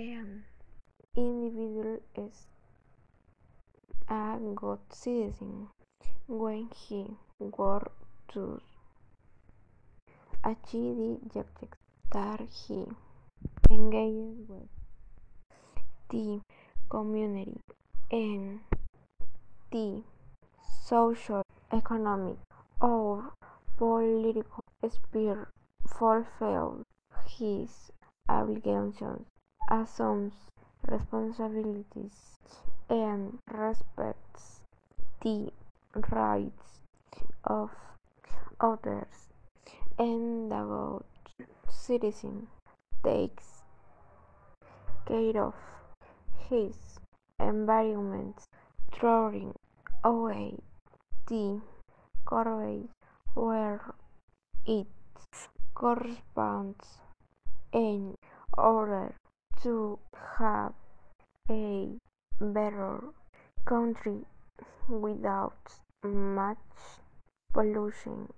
An individual is a good citizen when he works to achieve the objectives that he engages with the community and the social, economic, or political sphere fulfills his obligations, assumes responsibilities, and respects the rights of others, and the good citizen takes care of his environment, throwing away the garbage where it corresponds in order to have a better country without much pollution